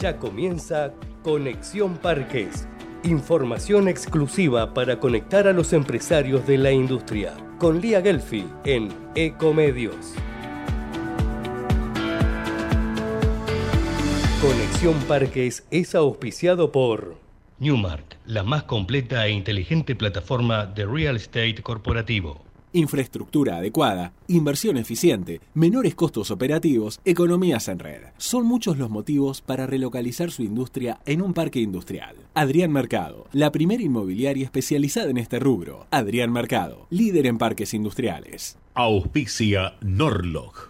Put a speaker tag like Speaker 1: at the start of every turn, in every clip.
Speaker 1: Ya comienza Conexión Parques. Información exclusiva para conectar a los empresarios de la industria. Con Lía Gelfi en Ecomedios. Conexión Parques es auspiciado por Newmark, la más completa e inteligente plataforma de real estate corporativo.
Speaker 2: Infraestructura adecuada, inversión eficiente, menores costos operativos, economías en red. Son muchos los motivos para relocalizar su industria en un parque industrial. Adrián Mercado, la primera inmobiliaria especializada en este rubro. Adrián Mercado, líder en parques industriales.
Speaker 3: Auspicia Norlog.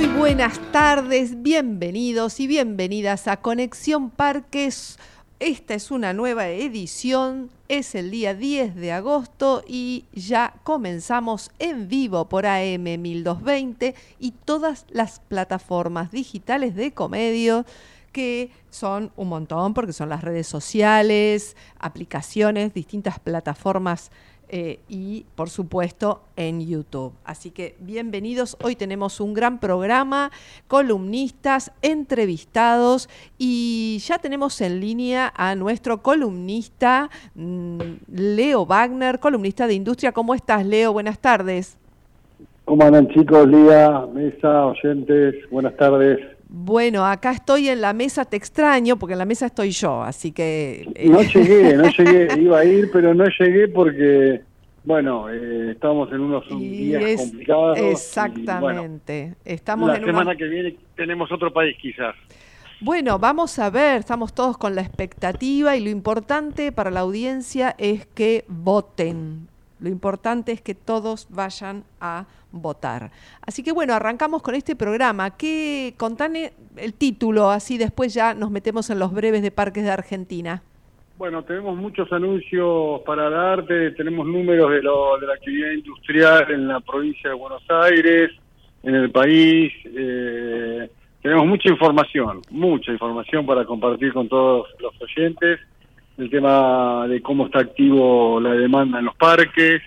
Speaker 4: Muy buenas tardes, bienvenidos y bienvenidas a Conexión Parques. Esta es una nueva edición, es el día 10 de agosto y ya comenzamos en vivo por AM 1220 y todas las plataformas digitales de comedio que son un montón porque son las redes sociales, aplicaciones, distintas plataformas eh, y por supuesto en YouTube. Así que bienvenidos, hoy tenemos un gran programa, columnistas, entrevistados y ya tenemos en línea a nuestro columnista mm, Leo Wagner, columnista de industria. ¿Cómo estás Leo? Buenas tardes.
Speaker 5: ¿Cómo andan chicos? Lía, mesa, oyentes, buenas tardes.
Speaker 4: Bueno, acá estoy en la mesa, te extraño, porque en la mesa estoy yo, así que...
Speaker 5: Eh, no llegué, no llegué, iba a ir, pero no llegué porque, bueno, eh, estamos en unos días complicados.
Speaker 4: Exactamente. estamos
Speaker 5: la semana que viene tenemos otro país quizás.
Speaker 4: Bueno, vamos a ver, estamos todos con la expectativa y lo importante para la audiencia es que voten. Lo importante es que todos vayan a votar. Así que bueno, arrancamos con este programa. ¿Qué, contane el título, así después ya nos metemos en los breves de Parques de Argentina.
Speaker 5: Bueno, tenemos muchos anuncios para darte, tenemos números de, lo, de la actividad industrial en la provincia de Buenos Aires, en el país. Eh, tenemos mucha información, mucha información para compartir con todos los oyentes. El tema de cómo está activo la demanda en los parques,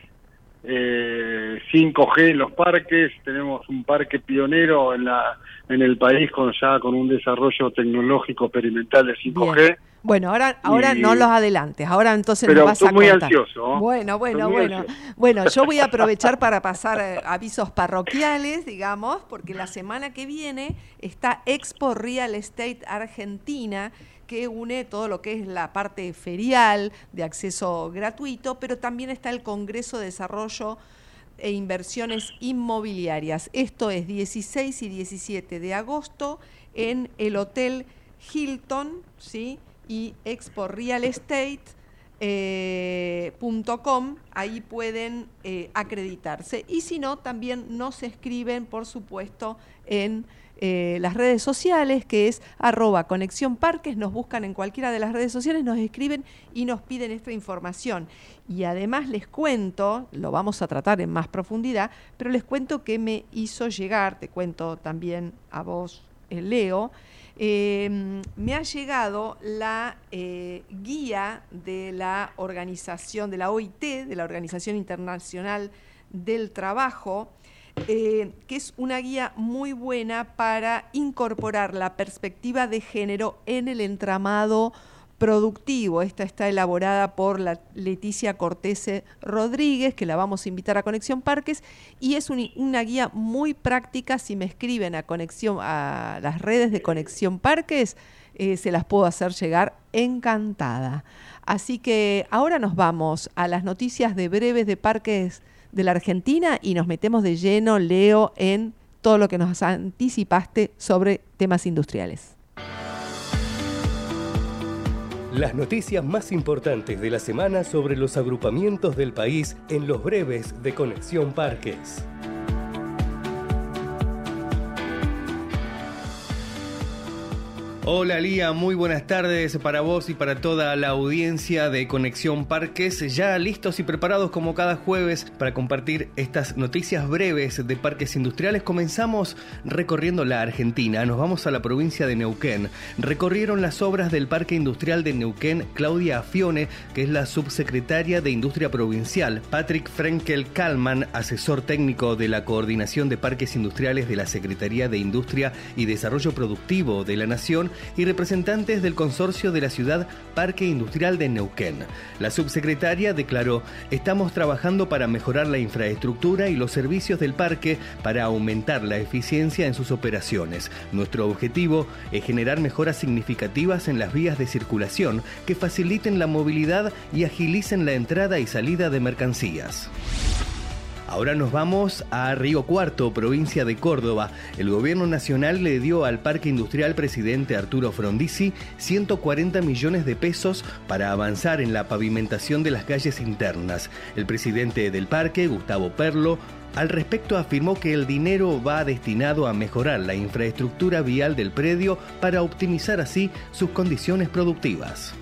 Speaker 5: eh, 5G en los parques, tenemos un parque pionero en la en el país con ya con un desarrollo tecnológico experimental de 5G.
Speaker 4: Bueno, ahora ahora no los adelantes, ahora entonces
Speaker 5: Pero
Speaker 4: nos vas a
Speaker 5: muy
Speaker 4: contar.
Speaker 5: ansioso. ¿eh?
Speaker 4: Bueno, bueno, bueno.
Speaker 5: ansioso.
Speaker 4: Bueno, yo voy a aprovechar para pasar eh, avisos parroquiales, digamos, porque la semana que viene está Expo Real Estate Argentina que une todo lo que es la parte ferial de acceso gratuito, pero también está el Congreso de Desarrollo e Inversiones Inmobiliarias. Esto es 16 y 17 de agosto en el Hotel Hilton, ¿sí? Y Expo eh, ahí pueden eh, acreditarse. Y si no, también nos escriben, por supuesto, en eh, las redes sociales, que es arroba nos buscan en cualquiera de las redes sociales, nos escriben y nos piden esta información. Y además les cuento, lo vamos a tratar en más profundidad, pero les cuento que me hizo llegar, te cuento también a vos, eh, Leo, eh, me ha llegado la eh, guía de la organización, de la OIT, de la Organización Internacional del Trabajo, eh, que es una guía muy buena para incorporar la perspectiva de género en el entramado productivo. Esta está elaborada por la Leticia Cortese Rodríguez, que la vamos a invitar a Conexión Parques, y es un- una guía muy práctica. Si me escriben a conexión a las redes de Conexión Parques, eh, se las puedo hacer llegar encantada. Así que ahora nos vamos a las noticias de breves de parques de la Argentina y nos metemos de lleno, Leo, en todo lo que nos anticipaste sobre temas industriales.
Speaker 1: Las noticias más importantes de la semana sobre los agrupamientos del país en los breves de Conexión Parques. Hola Lía, muy buenas tardes para vos y para toda la audiencia de Conexión Parques, ya listos y preparados como cada jueves para compartir estas noticias breves de parques industriales. Comenzamos recorriendo la Argentina, nos vamos a la provincia de Neuquén. Recorrieron las obras del Parque Industrial de Neuquén Claudia Afione, que es la subsecretaria de Industria Provincial, Patrick Frenkel Kalman, asesor técnico de la Coordinación de Parques Industriales de la Secretaría de Industria y Desarrollo Productivo de la Nación, y representantes del consorcio de la ciudad Parque Industrial de Neuquén. La subsecretaria declaró, estamos trabajando para mejorar la infraestructura y los servicios del parque para aumentar la eficiencia en sus operaciones. Nuestro objetivo es generar mejoras significativas en las vías de circulación que faciliten la movilidad y agilicen la entrada y salida de mercancías. Ahora nos vamos a Río Cuarto, provincia de Córdoba. El gobierno nacional le dio al Parque Industrial presidente Arturo Frondizi 140 millones de pesos para avanzar en la pavimentación de las calles internas. El presidente del parque, Gustavo Perlo, al respecto afirmó que el dinero va destinado a mejorar la infraestructura vial del predio para optimizar así sus condiciones productivas.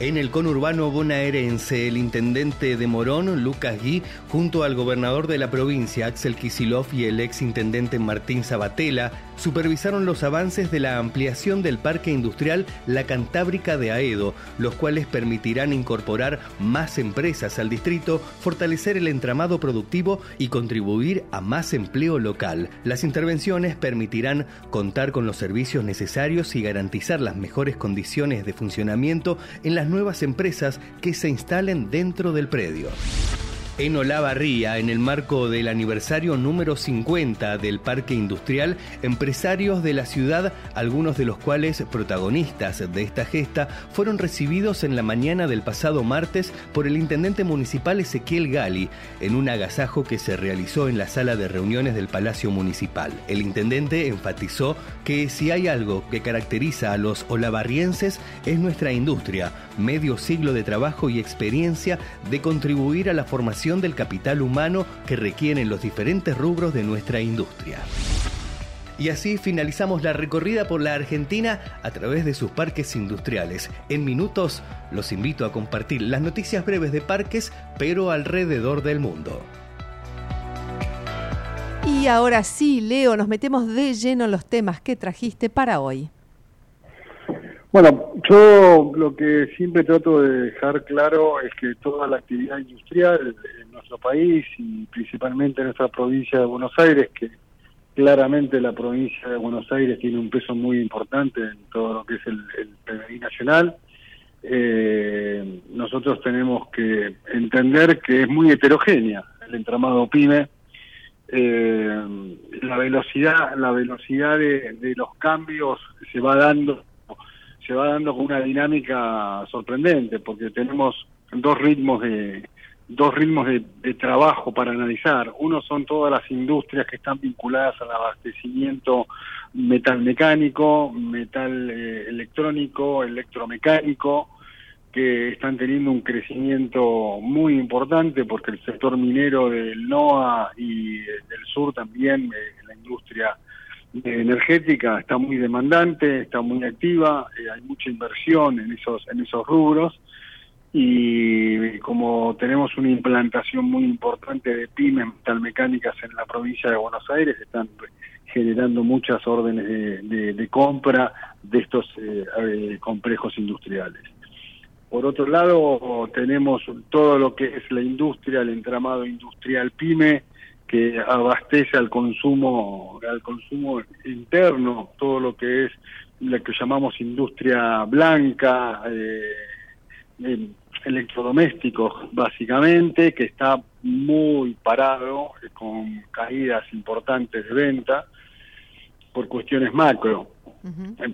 Speaker 1: En el conurbano bonaerense, el intendente de Morón, Lucas Gui, junto al gobernador de la provincia, Axel Kisilov, y el ex intendente Martín Sabatella, supervisaron los avances de la ampliación del parque industrial La Cantábrica de Aedo, los cuales permitirán incorporar más empresas al distrito, fortalecer el entramado productivo y contribuir a más empleo local. Las intervenciones permitirán contar con los servicios necesarios y garantizar las mejores condiciones de funcionamiento en las nuevas empresas que se instalen dentro del predio en Olavarría, en el marco del aniversario número 50 del Parque Industrial, empresarios de la ciudad, algunos de los cuales protagonistas de esta gesta, fueron recibidos en la mañana del pasado martes por el intendente municipal Ezequiel Gali, en un agasajo que se realizó en la sala de reuniones del Palacio Municipal. El intendente enfatizó que si hay algo que caracteriza a los olavarrienses es nuestra industria, medio siglo de trabajo y experiencia de contribuir a la formación del capital humano que requieren los diferentes rubros de nuestra industria. Y así finalizamos la recorrida por la Argentina a través de sus parques industriales. En minutos los invito a compartir las noticias breves de parques, pero alrededor del mundo.
Speaker 4: Y ahora sí, Leo, nos metemos de lleno en los temas que trajiste para hoy.
Speaker 5: Bueno, yo lo que siempre trato de dejar claro es que toda la actividad industrial nuestro país y principalmente en nuestra provincia de Buenos Aires, que claramente la provincia de Buenos Aires tiene un peso muy importante en todo lo que es el, el nacional, eh, nosotros tenemos que entender que es muy heterogénea el entramado PYME, eh, la velocidad, la velocidad de los cambios se va dando se va dando con una dinámica sorprendente, porque tenemos dos ritmos de dos ritmos de, trabajo para analizar. Uno son todas las industrias que están vinculadas al abastecimiento metal mecánico, metal eh, electrónico, electromecánico, que están teniendo un crecimiento muy importante porque el sector minero del NOA y del sur también, eh, la industria energética está muy demandante, está muy activa, eh, hay mucha inversión en esos en esos rubros y como tenemos una implantación muy importante de pymes metalmecánicas en la provincia de Buenos Aires, están generando muchas órdenes de, compra de estos eh, eh, complejos industriales. Por otro lado, tenemos todo lo que es la industria, el entramado industrial PYME, que abastece al consumo al consumo interno todo lo que es lo que llamamos industria blanca eh, electrodomésticos básicamente que está muy parado con caídas importantes de venta por cuestiones macro.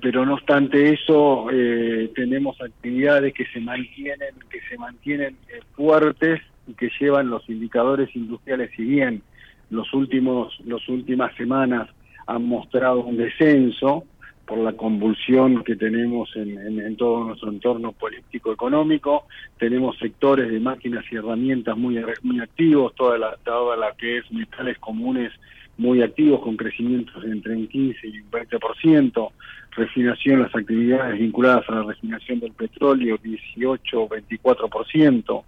Speaker 5: Pero no obstante eso eh, tenemos actividades que se mantienen que se mantienen eh, fuertes y que llevan los indicadores industriales si bien los últimos, las últimas semanas han mostrado un descenso, por la convulsión que tenemos en, todo nuestro entorno político-económico. Tenemos sectores de máquinas y herramientas muy, muy activos, toda la, toda la que es metales comunes muy activos, con crecimientos entre un 15 y un 20%. Refinación, las actividades vinculadas a la refinación del petróleo, 18 o 24%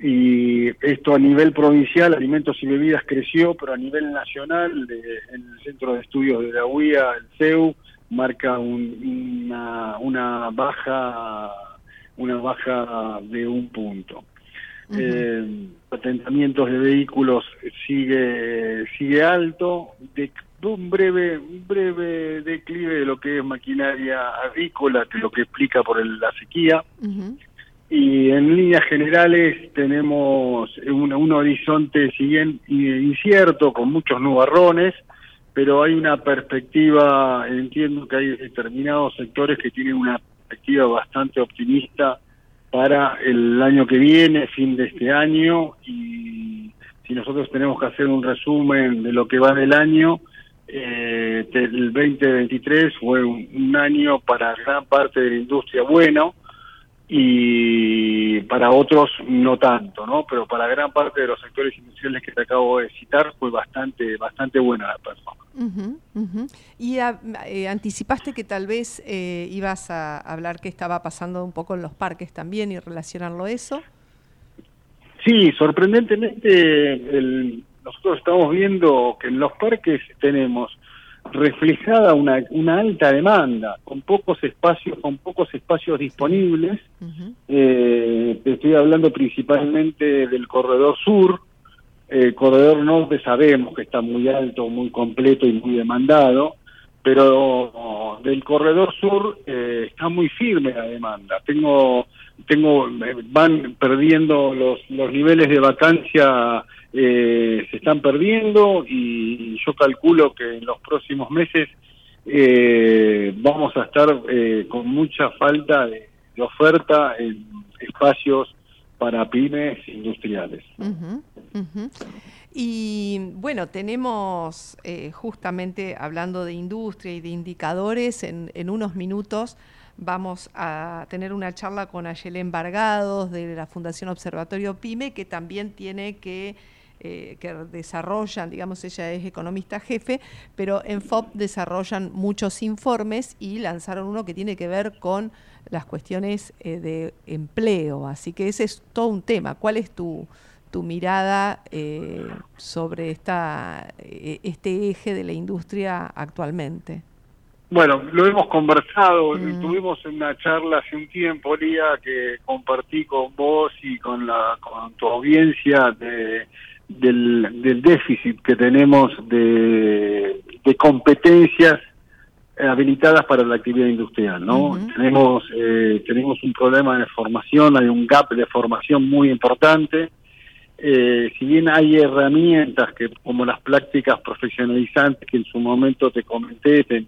Speaker 5: y esto a nivel provincial, alimentos y bebidas creció, pero a nivel nacional, en el Centro de Estudios de la UIA, el CEU, marca una, una baja una baja de un punto. Uh atentamientos de vehículos sigue sigue alto, de, un breve un breve declive de lo que es maquinaria agrícola, que es lo que explica por la sequía y en líneas generales tenemos un, horizonte siguen incierto con muchos nubarrones, pero hay una perspectiva, entiendo que hay determinados sectores que tienen una perspectiva bastante optimista para el año que viene, fin de este año, y si nosotros tenemos que hacer un resumen de lo que va del año, eh, el 2023 fue un año para gran parte de la industria bueno, y para otros no tanto, ¿no? Pero para gran parte de los sectores industriales que te acabo de citar fue bastante bastante buena la performance.
Speaker 4: Y ah, eh, anticipaste que tal vez eh, ibas a hablar qué estaba pasando un poco en los parques también y relacionarlo a eso.
Speaker 5: Sí, sorprendentemente el, nosotros estamos viendo que en los parques tenemos reflejada una, una alta demanda, con pocos espacios, con pocos espacios disponibles. eh, te estoy hablando principalmente del corredor sur. El corredor norte sabemos que está muy alto, muy completo y muy demandado, pero del corredor sur eh, está muy firme la demanda. Tengo, tengo, van perdiendo los, los niveles de vacancia eh, se están perdiendo y yo calculo que en los próximos meses eh, vamos a estar eh, con mucha falta de, oferta en espacios para pymes industriales.
Speaker 4: Y bueno, tenemos justamente hablando de industria y de indicadores, en, en, unos minutos vamos a tener una charla con Ayelen Vargados de la Fundación Observatorio PYME, que también tiene que eh, que desarrollan, digamos, ella es economista jefe, pero en FOP desarrollan muchos informes y lanzaron uno que tiene que ver con las cuestiones eh, de empleo. Así que ese es todo un tema. ¿Cuál es tu, tu mirada eh, sobre esta, este eje de la industria actualmente?
Speaker 5: Bueno, lo hemos conversado, mm. tuvimos una charla hace un tiempo, Lía, que compartí con vos y con, la, con tu audiencia de del, del déficit que tenemos de, de competencias habilitadas para la actividad industrial, ¿no? Tenemos eh, tenemos un problema de formación, hay un gap de formación muy importante. Eh, si bien hay herramientas que como las prácticas profesionalizantes que en su momento te comenté, te eh,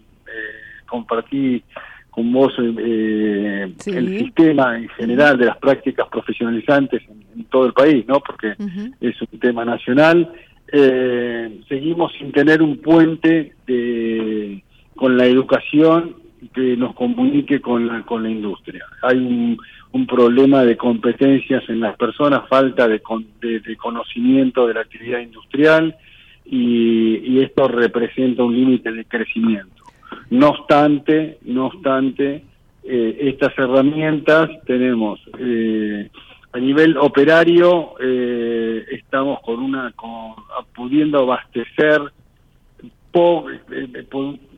Speaker 5: compartí con vos eh, el sistema en general de las prácticas profesionalizantes en, todo el país, ¿no? Porque es un tema nacional. Eh, seguimos sin tener un puente de, con la educación que nos comunique con la, con la industria. Hay un, un problema de competencias en las personas, falta de, de, conocimiento de la actividad industrial y, y esto representa un límite de crecimiento. No obstante, no obstante, eh, estas herramientas tenemos eh, a nivel operario eh, estamos con una con, pudiendo abastecer por,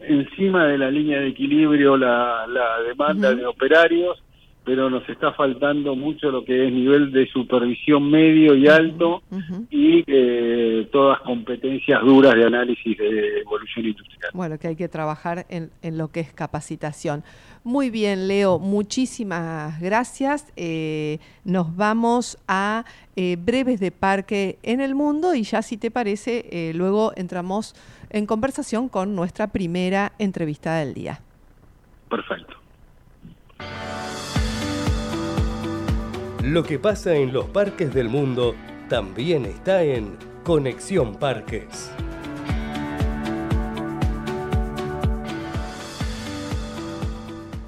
Speaker 5: encima de la línea de equilibrio la, la demanda de operarios pero nos está faltando mucho lo que es nivel de supervisión medio y alto y eh, todas competencias duras de análisis de evolución industrial.
Speaker 4: Bueno, que hay que trabajar en, lo que es capacitación. Muy bien, Leo, muchísimas gracias. Eh, nos vamos a eh, breves de parque en el mundo y ya si te parece, luego entramos en conversación con nuestra primera entrevista del día.
Speaker 5: Perfecto.
Speaker 1: Lo que pasa en los parques del mundo también está en Conexión Parques.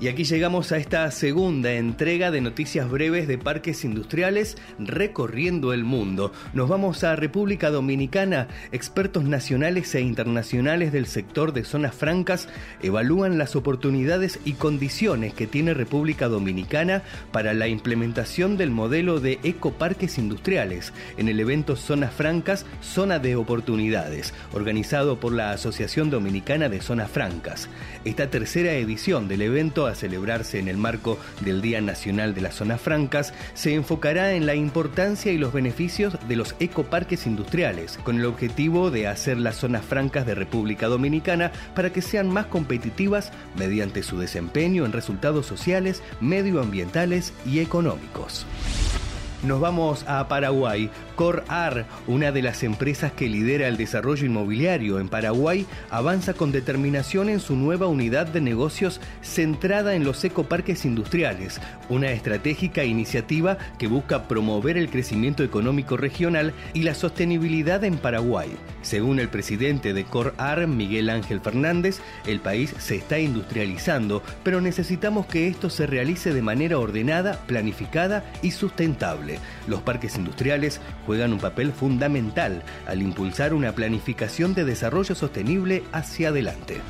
Speaker 1: Y aquí llegamos a esta segunda entrega de noticias breves de parques industriales recorriendo el mundo. Nos vamos a República Dominicana. Expertos nacionales e internacionales del sector de zonas francas evalúan las oportunidades y condiciones que tiene República Dominicana para la implementación del modelo de ecoparques industriales en el evento Zonas Francas, Zona de Oportunidades, organizado por la Asociación Dominicana de Zonas Francas. Esta tercera edición del evento celebrarse en el marco del Día Nacional de las Zonas Francas, se enfocará en la importancia y los beneficios de los ecoparques industriales, con el objetivo de hacer las zonas francas de República Dominicana para que sean más competitivas mediante su desempeño en resultados sociales, medioambientales y económicos. Nos vamos a Paraguay. Corar, una de las empresas que lidera el desarrollo inmobiliario en Paraguay, avanza con determinación en su nueva unidad de negocios centrada en los ecoparques industriales, una estratégica iniciativa que busca promover el crecimiento económico regional y la sostenibilidad en Paraguay. Según el presidente de Corar, Miguel Ángel Fernández, el país se está industrializando, pero necesitamos que esto se realice de manera ordenada, planificada y sustentable. Los parques industriales juegan un papel fundamental al impulsar una planificación de desarrollo sostenible hacia adelante.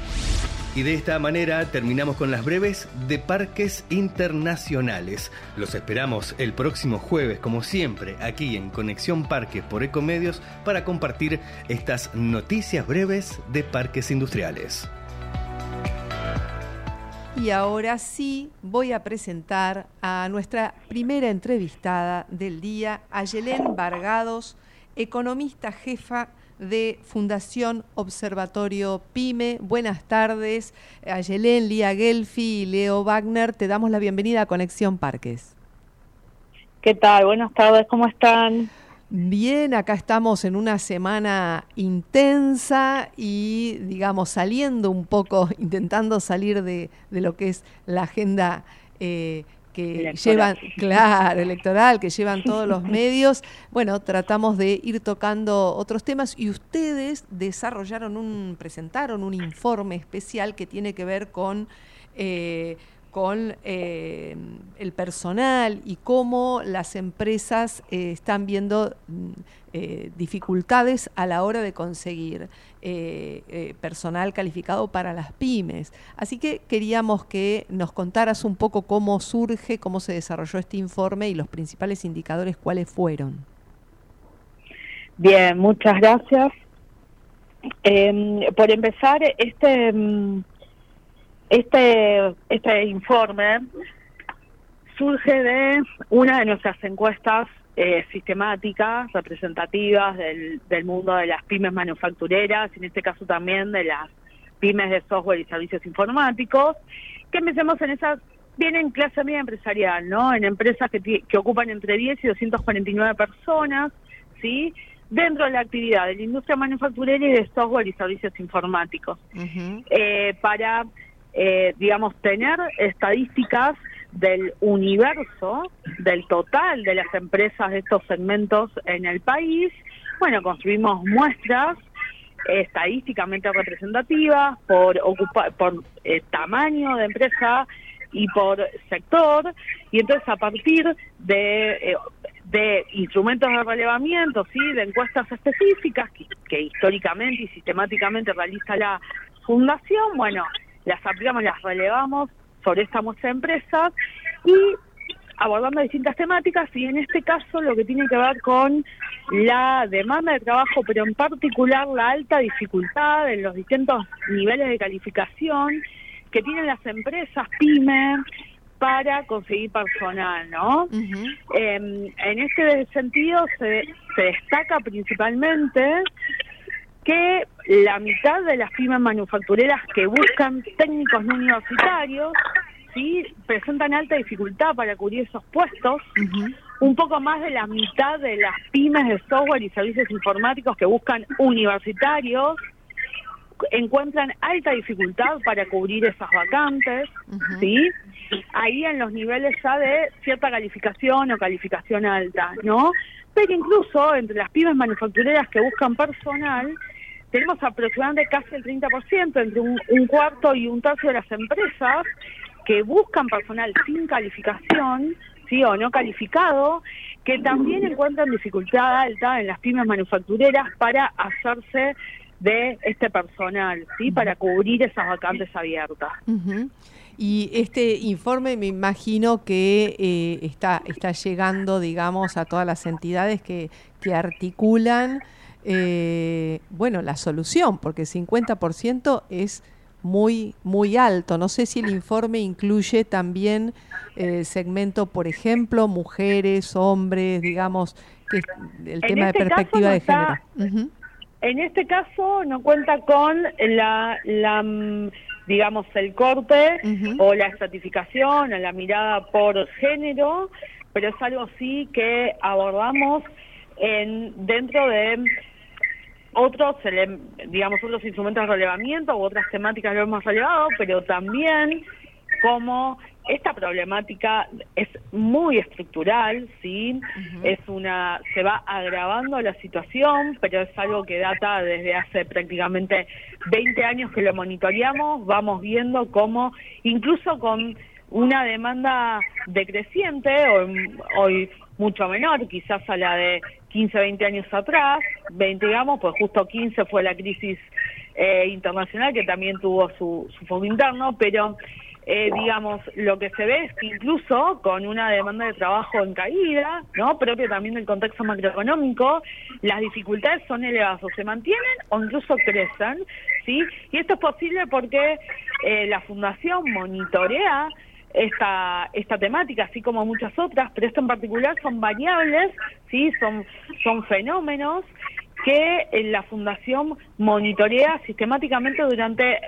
Speaker 1: Y de esta manera terminamos con las breves de parques internacionales. Los esperamos el próximo jueves, como siempre, aquí en Conexión Parques por Ecomedios para compartir estas noticias breves de parques industriales.
Speaker 4: Y ahora sí voy a presentar a nuestra primera entrevistada del día, Ayelén Vargados, economista jefa de Fundación Observatorio PYME. Buenas tardes, Ayelén, Lía Gelfi y Leo Wagner. Te damos la bienvenida a Conexión Parques.
Speaker 6: ¿Qué tal? Buenas tardes, ¿cómo están?
Speaker 4: Bien, acá estamos en una semana intensa y, digamos, saliendo un poco, intentando salir de, lo que es la agenda eh, que llevan, claro, electoral, que llevan todos los medios. Bueno, tratamos de ir tocando otros temas y ustedes desarrollaron un, presentaron un informe especial que tiene que ver con eh, con eh, el personal y cómo las empresas eh, están viendo mm, eh, dificultades a la hora de conseguir personal calificado para las pymes. Así que queríamos que nos contaras un poco cómo surge, cómo se desarrolló este informe y los principales indicadores cuáles fueron.
Speaker 6: Bien, muchas gracias. Em, por empezar, este mm, este, este informe surge de una de nuestras encuestas eh, sistemáticas, representativas del, del mundo de las pymes manufactureras, en este caso también de las pymes de software y servicios informáticos, que empecemos en esas, vienen clase media empresarial, ¿no? En empresas que, que ocupan entre 10 y 249 personas, ¿sí? Dentro de la actividad de la industria manufacturera y de software y servicios informáticos. eh, para eh, digamos, tener estadísticas del universo, del total de las empresas de estos segmentos en el país. Bueno, construimos muestras estadísticamente representativas por por eh, tamaño de empresa y por sector y entonces a partir de, eh, de instrumentos de relevamiento, sí, de encuestas específicas que históricamente y sistemáticamente realiza la fundación, bueno, las aplicamos, las relevamos sobre esta muestra de empresas y abordando distintas temáticas y en este caso lo que tiene que ver con la demanda de trabajo, pero en particular la alta dificultad en los distintos niveles de calificación que tienen las empresas pymes para conseguir personal, ¿no? Em, en este sentido se, se destaca principalmente que la mitad de las pymes manufactureras que buscan técnicos no universitarios sí presentan alta dificultad para cubrir esos puestos. Un poco más de la mitad de las pymes de software y servicios informáticos que buscan universitarios encuentran alta dificultad para cubrir esas vacantes, ¿sí? Ahí en los niveles ya de cierta calificación o calificación alta, ¿no? Pero incluso entre las pymes manufactureras que buscan personal, tenemos aproximadamente casi el 30%, entre un, cuarto y un tercio de las empresas que buscan personal sin calificación, sí o no calificado, que también encuentran dificultad alta en las pymes manufactureras para hacerse de este personal, sí, para cubrir esas vacantes abiertas.
Speaker 4: Y este informe me imagino que eh, está, llegando, digamos, a todas las entidades que articulan, eh, bueno, la solución, porque 50% es muy, muy alto. No sé si el informe incluye también el eh, segmento, por ejemplo, mujeres, hombres, digamos, que el tema de este perspectiva de género.
Speaker 6: En este caso no cuenta con la, la digamos, el corte o la estratificación o la mirada por género, pero es algo sí que abordamos en dentro de otros, digamos, otros instrumentos de relevamiento u otras temáticas lo hemos relevado, pero también como esta problemática es muy estructural, sí, es una se va agravando la situación, pero es algo que data desde hace prácticamente 20 años que lo monitoreamos, vamos viendo cómo incluso con una demanda decreciente hoy, hoy mucho menor, quizás a la de 15, 20 años atrás, 20 digamos, pues justo 15 fue la crisis eh, internacional que también tuvo su, su foco interno, pero eh, digamos, lo que se ve es que incluso con una demanda de trabajo en caída, ¿no? propio también del contexto macroeconómico, las dificultades son elevadas o se mantienen o incluso crecen, ¿sí? Y esto es posible porque eh, la Fundación monitorea esta, esta temática, así como muchas otras, pero esto en particular son variables, ¿sí? son, son fenómenos que eh, la Fundación monitorea sistemáticamente durante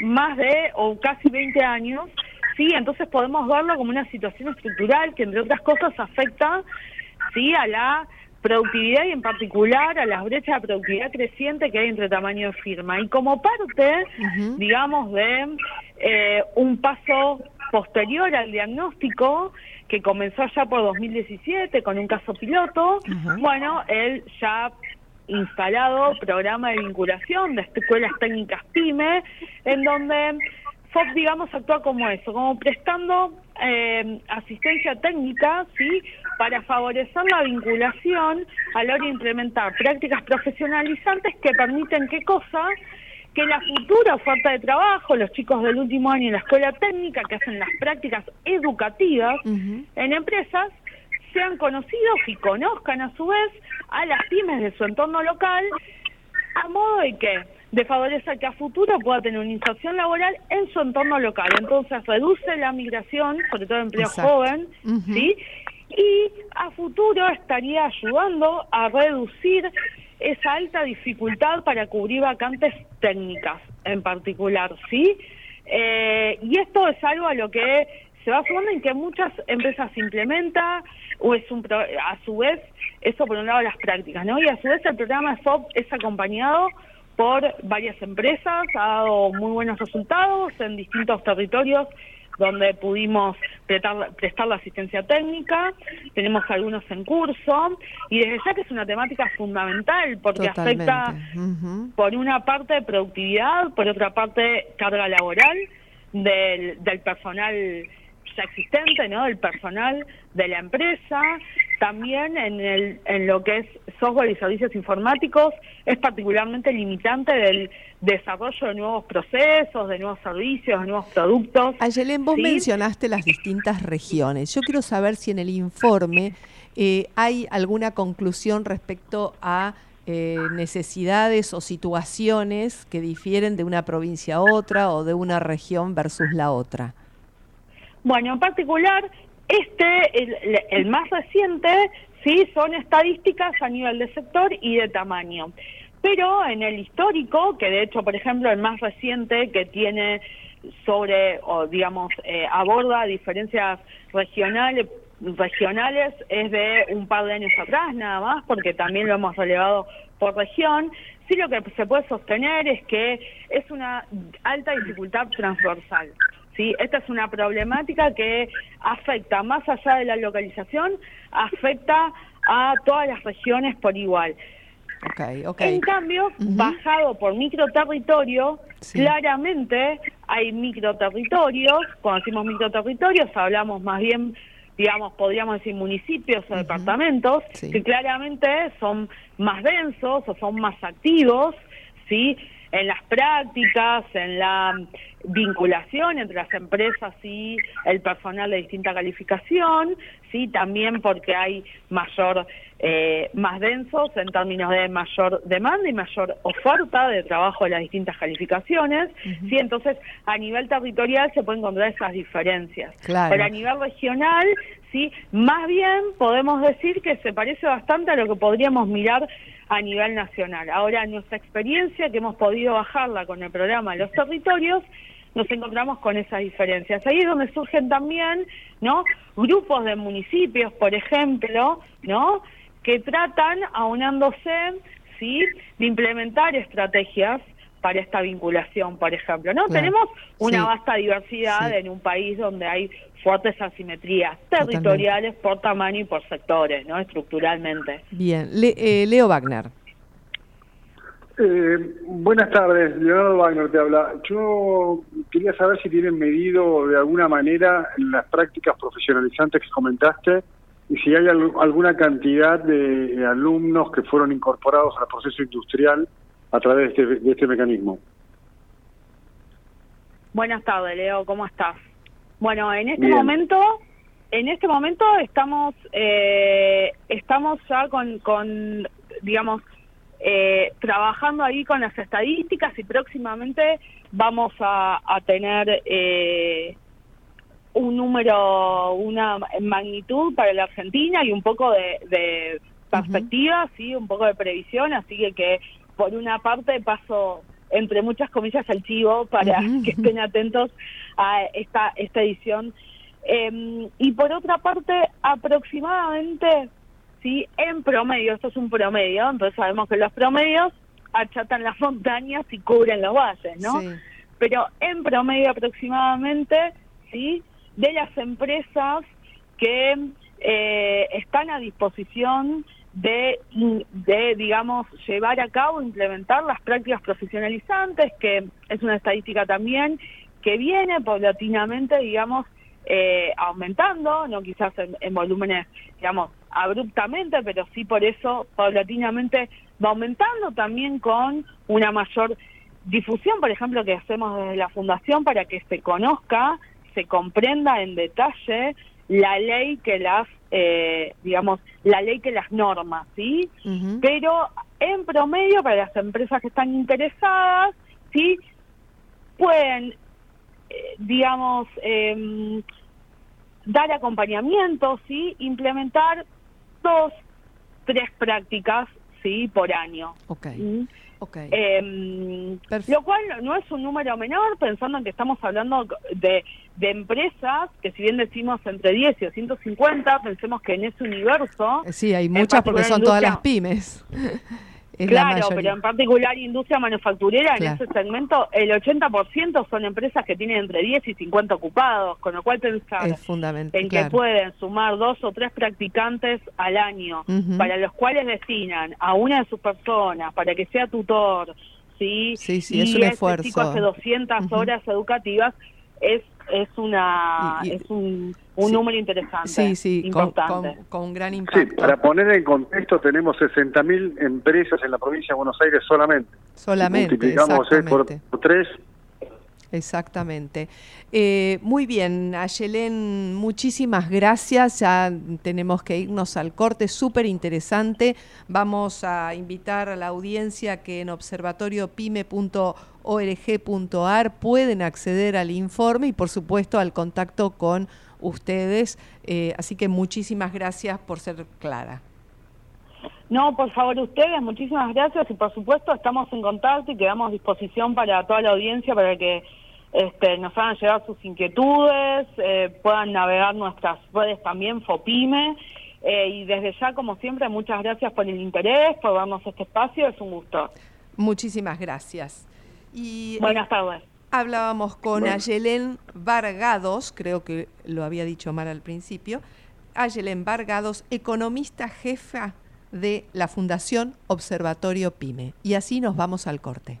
Speaker 6: más de o casi 20 años, sí, entonces podemos verlo como una situación estructural que entre otras cosas afecta sí a la productividad y en particular a las brechas de productividad creciente que hay entre tamaño de firma. Y como parte, digamos, de eh, un paso posterior al diagnóstico que comenzó ya por 2017 con un caso piloto, bueno, él ya instalado programa de vinculación de escuelas técnicas PYME, en donde FOP, digamos, actúa como eso, como prestando eh, asistencia técnica, ¿sí?, para favorecer la vinculación a la hora de implementar prácticas profesionalizantes que permiten, ¿qué cosa?, que la futura oferta de trabajo, los chicos del último año en la escuela técnica que hacen las prácticas educativas en empresas, sean conocidos y conozcan a su vez a las pymes de su entorno local, a modo de que de favorecer que a futuro pueda tener una inserción laboral en su entorno local. Entonces reduce la migración, sobre todo empleo joven, ¿sí? Y a futuro estaría ayudando a reducir esa alta dificultad para cubrir vacantes técnicas en particular, ¿sí? Eh, y esto es algo a lo que se va sumando en que muchas empresas implementa o es un a su vez eso por un lado las prácticas, ¿no? Y a su vez el programa SOP es acompañado por varias empresas, ha dado muy buenos resultados en distintos territorios donde pudimos prestar, prestar, la asistencia técnica, tenemos algunos en curso, y desde ya que es una temática fundamental porque afecta por una parte productividad, por otra parte carga laboral del, del personal existente, ¿no? Del personal de la empresa, también en, el, en lo que es software y servicios informáticos, es particularmente limitante del desarrollo de nuevos procesos, de nuevos servicios, de nuevos productos.
Speaker 4: Ayelen, vos mencionaste las distintas regiones. Yo quiero saber si en el informe eh, hay alguna conclusión respecto a eh, necesidades o situaciones que difieren de una provincia a otra o de una región versus la otra.
Speaker 6: Bueno, en particular, este, el, más reciente, sí, son estadísticas a nivel de sector y de tamaño. Pero en el histórico, que de hecho, por ejemplo, el más reciente que tiene sobre, o digamos, eh, aborda diferencias regionales, regionales es de un par de años atrás nada más, porque también lo hemos relevado por región. Sí lo que se puede sostener es que es una alta dificultad transversal. ¿Sí? Esta es una problemática que afecta, más allá de la localización, afecta a todas las regiones por igual. En cambio, bajado por microterritorio, claramente hay microterritorios, cuando decimos microterritorios hablamos más bien digamos, podríamos decir municipios o departamentos, que claramente son más densos o son más activos, ¿sí? En las prácticas, en la vinculación entre las empresas y el personal de distinta calificación, sí, también porque hay mayor eh, más densos en términos de mayor demanda y mayor oferta de trabajo de las distintas calificaciones. Sí, entonces a nivel territorial se pueden encontrar esas diferencias. Pero a nivel regional, sí, más bien podemos decir que se parece bastante a lo que podríamos mirar a nivel nacional. Ahora, nuestra experiencia que hemos podido bajarla con el programa los territorios, nos encontramos con esas diferencias. Ahí es donde surgen también, ¿no? Grupos de municipios, por ejemplo, ¿no? que tratan, aunándose, ¿sí? de implementar estrategias para esta vinculación, por ejemplo. ¿no? Tenemos una vasta diversidad en un país donde hay fuertes asimetrías territoriales por tamaño y por sectores, ¿no? estructuralmente.
Speaker 4: Bien, eh, Leo Wagner.
Speaker 5: Eh, buenas tardes, Leonardo Wagner te habla. Yo quería saber si tienen medido de alguna manera las prácticas profesionalizantes que comentaste y si hay alguna cantidad de alumnos que fueron incorporados al proceso industrial a través de este, este mecanismo.
Speaker 6: Buenas tardes, Leo, ¿cómo estás? Bueno, en este momento, en este momento estamos, eh, estamos ya con, con digamos, eh, trabajando ahí con las estadísticas y próximamente vamos a, a tener eh, un número, una magnitud para la Argentina y un poco de, perspectiva, sí, un poco de previsión, así que que por una parte paso entre muchas comillas al chivo para que estén atentos a esta esta edición. Em, y por otra parte aproximadamente sí en promedio esto es un promedio entonces sabemos que los promedios achatan las montañas y cubren los valles no pero en promedio aproximadamente sí de las empresas que eh, están a disposición de, de, digamos, llevar a cabo, implementar las prácticas profesionalizantes, que es una estadística también que viene paulatinamente, digamos, eh, aumentando, no quizás en, volúmenes, digamos, abruptamente, pero sí por eso paulatinamente va aumentando también con una mayor difusión, por ejemplo, que hacemos desde la Fundación para que se conozca se comprenda en detalle la ley que las, eh, digamos, la ley que las normas, ¿sí? Pero en promedio, para las empresas que están interesadas, ¿sí? Pueden, eh, digamos, em, dar acompañamiento, ¿sí? Implementar dos, tres prácticas, ¿sí? Por año.
Speaker 4: Okay.
Speaker 6: Okay. Eh, lo cual no es un número menor, pensando en que estamos hablando de, de empresas que si bien decimos entre 10 y 250, pensemos que en ese universo...
Speaker 4: Sí, hay muchas porque son todas las pymes.
Speaker 6: claro, pero en particular industria manufacturera, en ese segmento, el 80% son empresas que tienen entre 10 y 50 ocupados, con lo cual pensar en que pueden sumar dos o tres practicantes al año, para los cuales destinan a una de sus personas, para que sea tutor, ¿sí?
Speaker 4: Sí, sí, es un esfuerzo.
Speaker 6: chico hace 200 horas educativas, es es una es un, un número interesante.
Speaker 4: Sí, sí, importante. Con, un gran impacto.
Speaker 5: Sí, para poner en contexto, tenemos 60.000 empresas en la provincia de Buenos Aires solamente.
Speaker 4: Solamente.
Speaker 5: multiplicamos por, tres.
Speaker 4: Exactamente. Eh, muy bien, Ayelén, muchísimas gracias. Ya tenemos que irnos al corte, súper interesante. Vamos a invitar a la audiencia que en observatoriopyme.org org.ar pueden acceder al informe y por supuesto al contacto con ustedes. Eh, así que muchísimas gracias por ser clara.
Speaker 6: No, por favor ustedes, muchísimas gracias y por supuesto estamos en contacto y quedamos a disposición para toda la audiencia para que este, nos hagan llegar sus inquietudes, eh, puedan navegar nuestras redes también, FOPIME. Eh, y desde ya, como siempre, muchas gracias por el interés, por darnos este espacio, es un gusto.
Speaker 4: Muchísimas gracias.
Speaker 6: Y, Buenas tardes.
Speaker 4: Hablábamos con Ayelén Vargados, creo que lo había dicho mal al principio, Ayelén Vargados, economista jefa de la Fundación Observatorio PYME. Y así nos vamos al corte.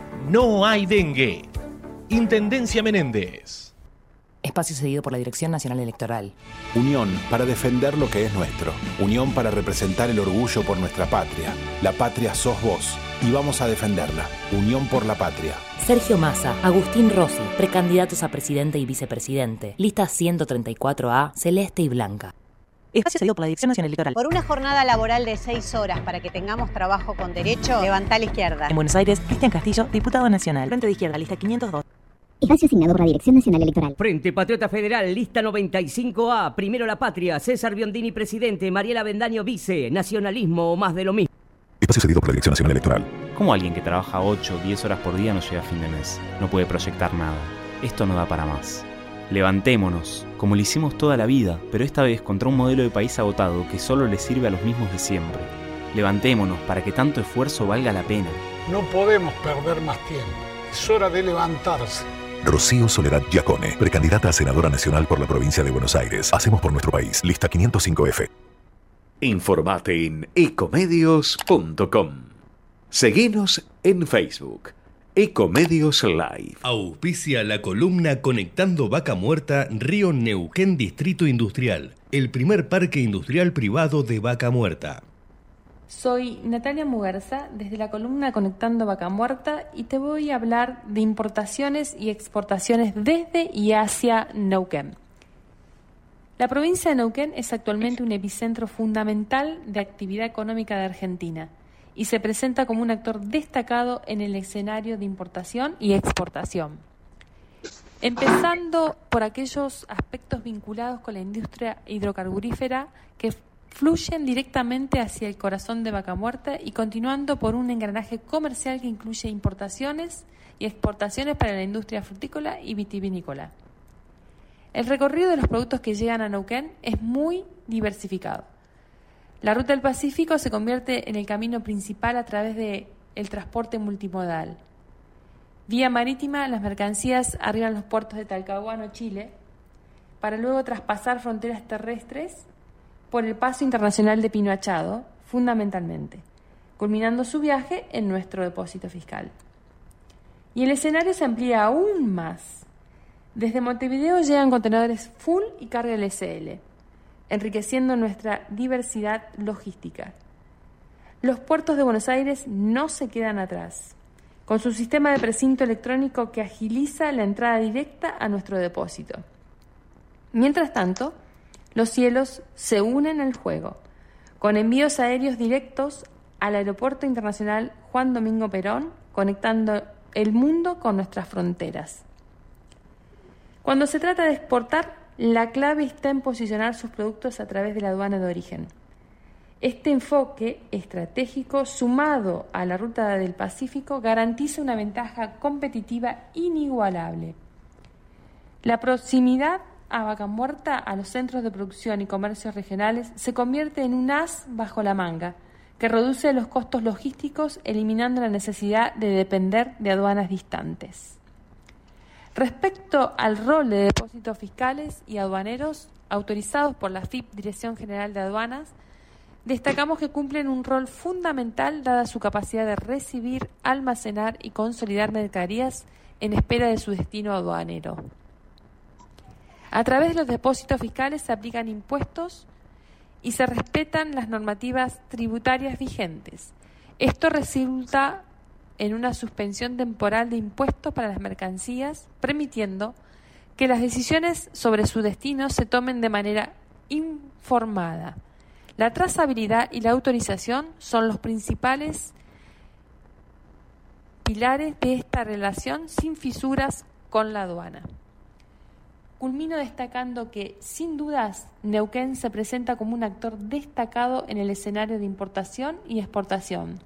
Speaker 7: no hay dengue. Intendencia Menéndez.
Speaker 8: Espacio cedido por la Dirección Nacional Electoral.
Speaker 2: Unión para defender lo que es nuestro. Unión para representar el orgullo por nuestra patria. La patria sos vos y vamos a defenderla. Unión por la patria.
Speaker 8: Sergio Massa, Agustín Rossi, precandidatos a presidente y vicepresidente. Lista 134A, celeste y blanca.
Speaker 9: Espacio cedido por la Dirección Nacional Electoral.
Speaker 10: Por una jornada laboral de seis horas para que tengamos trabajo con derecho, levanta a la izquierda.
Speaker 9: En Buenos Aires, Cristian Castillo, diputado nacional. Frente de izquierda, lista 502.
Speaker 11: Espacio asignado por la Dirección Nacional Electoral.
Speaker 12: Frente Patriota Federal, lista 95A, Primero la Patria, César Biondini presidente, Mariela Bendaño vice, Nacionalismo o más de lo mismo.
Speaker 13: Espacio cedido por la Dirección Nacional Electoral.
Speaker 14: ¿Cómo alguien que trabaja 8 o 10 horas por día no llega a fin de mes? No puede proyectar nada. Esto no da para más. Levantémonos, como lo hicimos toda la vida, pero esta vez contra un modelo de país agotado que solo le sirve a los mismos de siempre. Levantémonos para que tanto esfuerzo valga la pena.
Speaker 15: No podemos perder más tiempo. Es hora de levantarse.
Speaker 13: Rocío Soledad Giacone, precandidata a senadora nacional por la provincia de Buenos Aires. Hacemos por nuestro país. Lista 505F.
Speaker 16: Informate en ecomedios.com. Seguinos en Facebook. Ecomedios Live.
Speaker 1: Auspicia la columna Conectando Vaca Muerta Río Neuquén Distrito Industrial, el primer parque industrial privado de Vaca Muerta.
Speaker 17: Soy Natalia Muguerza desde la columna Conectando Vaca Muerta y te voy a hablar de importaciones y exportaciones desde y hacia Neuquén. La provincia de Neuquén es actualmente un epicentro fundamental de actividad económica de Argentina y se presenta como un actor destacado en el escenario de importación y exportación. Empezando por aquellos aspectos vinculados con la industria hidrocarburífera que fluyen directamente hacia el corazón de Vaca Muerta y continuando por un engranaje comercial que incluye importaciones y exportaciones para la industria frutícola y vitivinícola. El recorrido de los productos que llegan a Neuquén es muy diversificado. La ruta del Pacífico se convierte en el camino principal a través del el transporte multimodal. Vía marítima, las mercancías arriban los puertos de Talcahuano, Chile, para luego traspasar fronteras terrestres por el paso internacional de Pino Achado, fundamentalmente, culminando su viaje en nuestro depósito fiscal. Y el escenario se amplía aún más. Desde Montevideo llegan contenedores full y carga LSL, enriqueciendo nuestra diversidad logística. Los puertos de Buenos Aires no se quedan atrás, con su sistema de precinto electrónico que agiliza la entrada directa a nuestro depósito. Mientras tanto, los cielos se unen al juego, con envíos aéreos directos al Aeropuerto Internacional Juan Domingo Perón, conectando el mundo con nuestras fronteras. Cuando se trata de exportar, la clave está en posicionar sus productos a través de la aduana de origen. Este enfoque estratégico, sumado a la ruta del Pacífico, garantiza una ventaja competitiva inigualable. La proximidad a Vaca Muerta a los centros de producción y comercios regionales se convierte en un as bajo la manga, que reduce los costos logísticos, eliminando la necesidad de depender de aduanas distantes. Respecto al rol de depósitos fiscales y aduaneros autorizados por la FIP, Dirección General de Aduanas, destacamos que cumplen un rol fundamental dada su capacidad de recibir, almacenar y consolidar mercaderías en espera de su destino aduanero. A través de los depósitos fiscales se aplican impuestos y se respetan las normativas tributarias vigentes. Esto resulta en una suspensión temporal de impuestos para las mercancías, permitiendo que las decisiones sobre su destino se tomen de manera informada. La trazabilidad y la autorización son los principales pilares de esta relación sin fisuras con la aduana. Culmino destacando que, sin dudas, Neuquén se presenta como un actor destacado en el escenario de importación y exportación,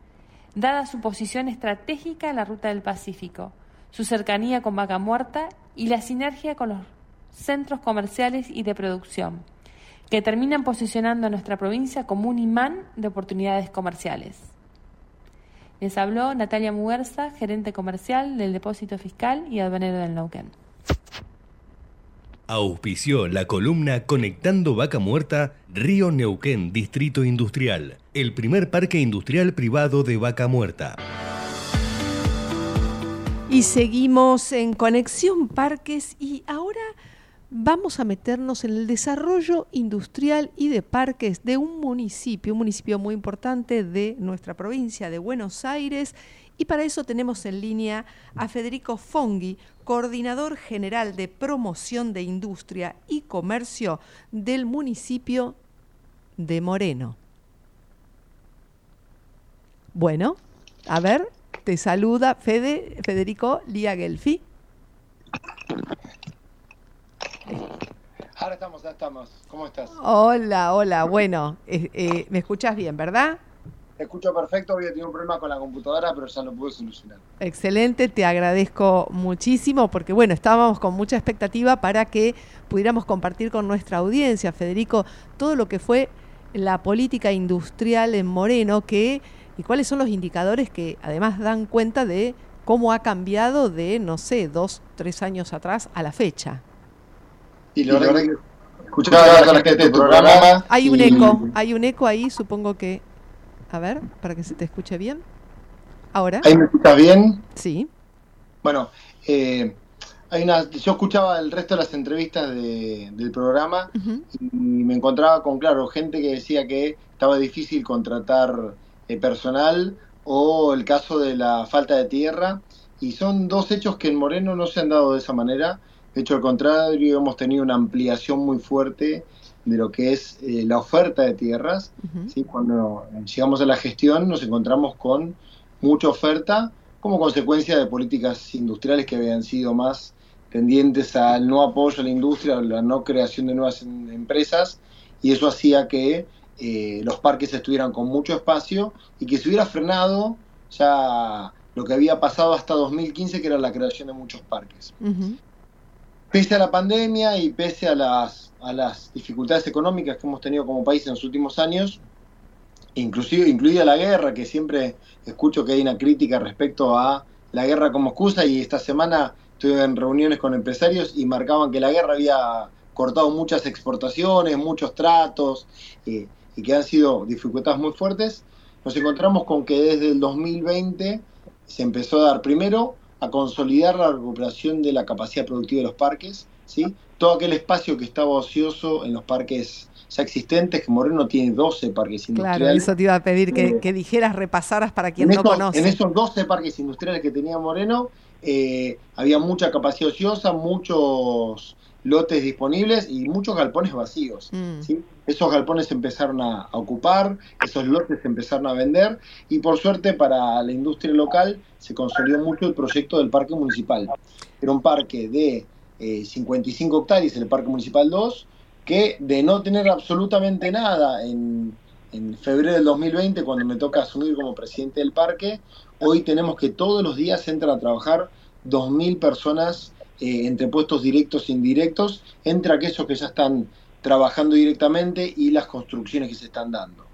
Speaker 17: dada su posición estratégica en la ruta del Pacífico, su cercanía con Vaca Muerta y la sinergia con los centros comerciales y de producción, que terminan posicionando a nuestra provincia como un imán de oportunidades comerciales. Les habló Natalia Muguerza, gerente comercial del Depósito Fiscal y Aduanero del Neuquén.
Speaker 1: Auspició la columna Conectando Vaca Muerta, Río Neuquén, Distrito Industrial, el primer parque industrial privado de Vaca Muerta.
Speaker 4: Y seguimos en Conexión Parques y ahora vamos a meternos en el desarrollo industrial y de parques de un municipio, un municipio muy importante de nuestra provincia de Buenos Aires. Y para eso tenemos en línea a Federico Fonghi, coordinador general de promoción de industria y comercio del municipio de Moreno. Bueno, a ver, te saluda Fede, Federico Lía Gelfi.
Speaker 18: Ahora estamos, ya estamos. ¿Cómo estás?
Speaker 4: Hola, hola. Bueno, eh, eh, me escuchas bien, ¿verdad?
Speaker 18: Te escucho perfecto. Había tenido un problema con la computadora, pero ya lo pude solucionar.
Speaker 4: Excelente, te agradezco muchísimo porque, bueno, estábamos con mucha expectativa para que pudiéramos compartir con nuestra audiencia, Federico, todo lo que fue la política industrial en Moreno que, y cuáles son los indicadores que además dan cuenta de cómo ha cambiado de, no sé, dos, tres años atrás a la fecha.
Speaker 18: Y la verdad que escuchaba a la gente del programa.
Speaker 4: Hay un eco, hay un eco ahí, supongo que. A ver, para que se te escuche bien. Ahora.
Speaker 18: ¿Ahí me escuchas bien?
Speaker 4: Sí.
Speaker 18: Bueno, eh, hay una, yo escuchaba el resto de las entrevistas de- del programa y me encontraba con, claro, gente que decía que estaba difícil contratar eh, personal o el caso de la falta de tierra. Y son dos hechos que en Moreno no se han dado de esa manera. De hecho, al contrario, hemos tenido una ampliación muy fuerte de lo que es eh, la oferta de tierras. ¿sí? Cuando llegamos a la gestión nos encontramos con mucha oferta como consecuencia de políticas industriales que habían sido más tendientes al no apoyo a la industria, a la no creación de nuevas em- empresas, y eso hacía que eh, los parques estuvieran con mucho espacio y que se hubiera frenado ya lo que había pasado hasta 2015, que era la creación de muchos parques. Pese a la pandemia y pese a las, a las dificultades económicas que hemos tenido como país en los últimos años, inclusive incluida la guerra, que siempre escucho que hay una crítica respecto a la guerra como excusa y esta semana estuve en reuniones con empresarios y marcaban que la guerra había cortado muchas exportaciones, muchos tratos eh, y que han sido dificultades muy fuertes, nos encontramos con que desde el 2020 se empezó a dar primero a consolidar la recuperación de la capacidad productiva de los parques, ¿sí? todo aquel espacio que estaba ocioso en los parques ya existentes, que Moreno tiene 12 parques
Speaker 4: Claro,
Speaker 18: industriales.
Speaker 4: eso te iba a pedir que,
Speaker 18: Eh,
Speaker 4: que dijeras, repasaras para quien
Speaker 18: en,
Speaker 4: no
Speaker 18: esos,
Speaker 4: conoce.
Speaker 18: en esos 12 parques industriales que tenía Moreno, eh, había mucha capacidad ociosa, muchos lotes disponibles y muchos galpones vacíos.
Speaker 4: Mm.
Speaker 18: ¿sí? Esos galpones empezaron a, ocupar, esos lotes se empezaron a vender y por suerte para la industria local se consolidó mucho el proyecto del parque municipal. Era un parque de eh, 55 hectáreas, el parque municipal 2, que de no tener absolutamente nada en, en febrero del 2020, cuando me toca asumir como presidente del parque, hoy tenemos que todos los días entran a trabajar 2.000 personas eh, entre puestos directos e indirectos, entre aquellos que ya están trabajando directamente y las construcciones que se están dando.